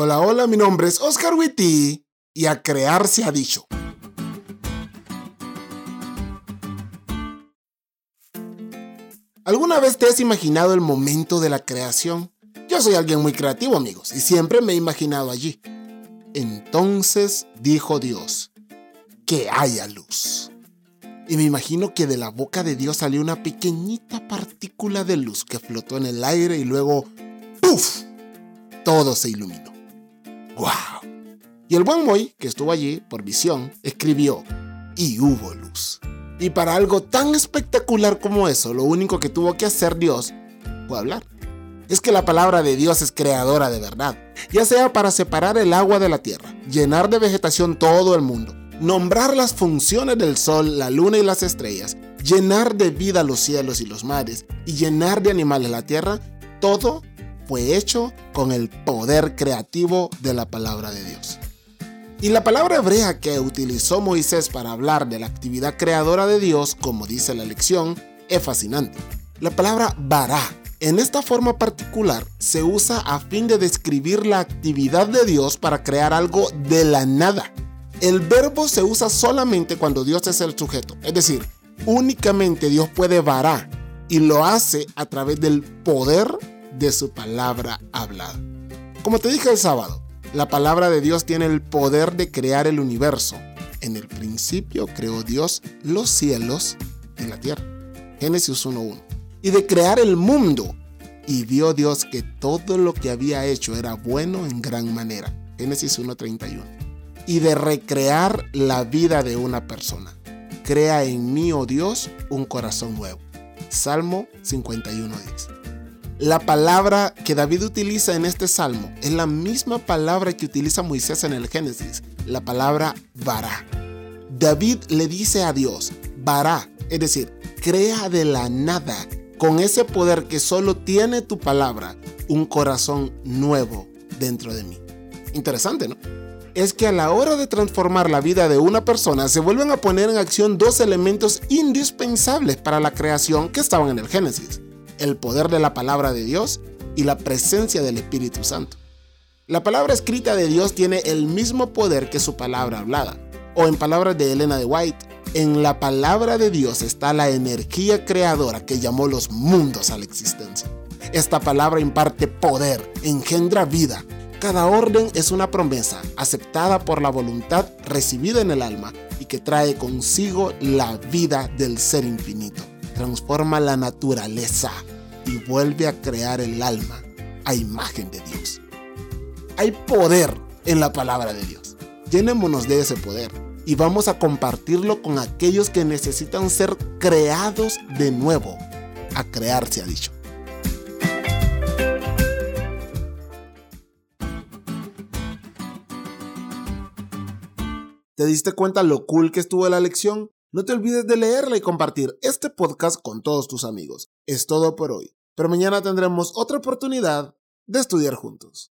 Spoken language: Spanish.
Hola, hola, mi nombre es Oscar Witty y a crear se ha dicho. ¿Alguna vez te has imaginado el momento de la creación? Yo soy alguien muy creativo, amigos, y siempre me he imaginado allí. Entonces dijo Dios, que haya luz. Y me imagino que de la boca de Dios salió una pequeñita partícula de luz que flotó en el aire y luego ¡puf! Todo se iluminó. Y el buen Moy, que estuvo allí por visión, escribió, y hubo luz. Y para algo tan espectacular como eso, lo único que tuvo que hacer Dios fue hablar. Es que la palabra de Dios es creadora de verdad, ya sea para separar el agua de la tierra, llenar de vegetación todo el mundo, nombrar las funciones del sol, la luna y las estrellas, llenar de vida los cielos y los mares y llenar de animales la tierra, todo fue hecho con el poder creativo de la palabra de Dios. Y la palabra hebrea que utilizó Moisés para hablar de la actividad creadora de Dios, como dice la lección, es fascinante. La palabra bará, en esta forma particular, se usa a fin de describir la actividad de Dios para crear algo de la nada. El verbo se usa solamente cuando Dios es el sujeto, es decir, únicamente Dios puede vará y lo hace a través del poder de su palabra hablada. Como te dije el sábado, la palabra de Dios tiene el poder de crear el universo. En el principio creó Dios los cielos y la tierra. Génesis 1.1. Y de crear el mundo. Y vio Dios que todo lo que había hecho era bueno en gran manera. Génesis 1.31. Y de recrear la vida de una persona. Crea en mí, oh Dios, un corazón nuevo. Salmo 51.10. La palabra que David utiliza en este salmo es la misma palabra que utiliza Moisés en el Génesis, la palabra vará. David le dice a Dios, vará, es decir, crea de la nada, con ese poder que solo tiene tu palabra, un corazón nuevo dentro de mí. Interesante, ¿no? Es que a la hora de transformar la vida de una persona se vuelven a poner en acción dos elementos indispensables para la creación que estaban en el Génesis el poder de la palabra de Dios y la presencia del Espíritu Santo. La palabra escrita de Dios tiene el mismo poder que su palabra hablada. O en palabras de Elena de White, en la palabra de Dios está la energía creadora que llamó los mundos a la existencia. Esta palabra imparte poder, engendra vida. Cada orden es una promesa aceptada por la voluntad recibida en el alma y que trae consigo la vida del ser infinito transforma la naturaleza y vuelve a crear el alma a imagen de Dios. Hay poder en la palabra de Dios. Llenémonos de ese poder y vamos a compartirlo con aquellos que necesitan ser creados de nuevo. A crear se ha dicho. ¿Te diste cuenta lo cool que estuvo la lección? No te olvides de leerla y compartir este podcast con todos tus amigos. Es todo por hoy, pero mañana tendremos otra oportunidad de estudiar juntos.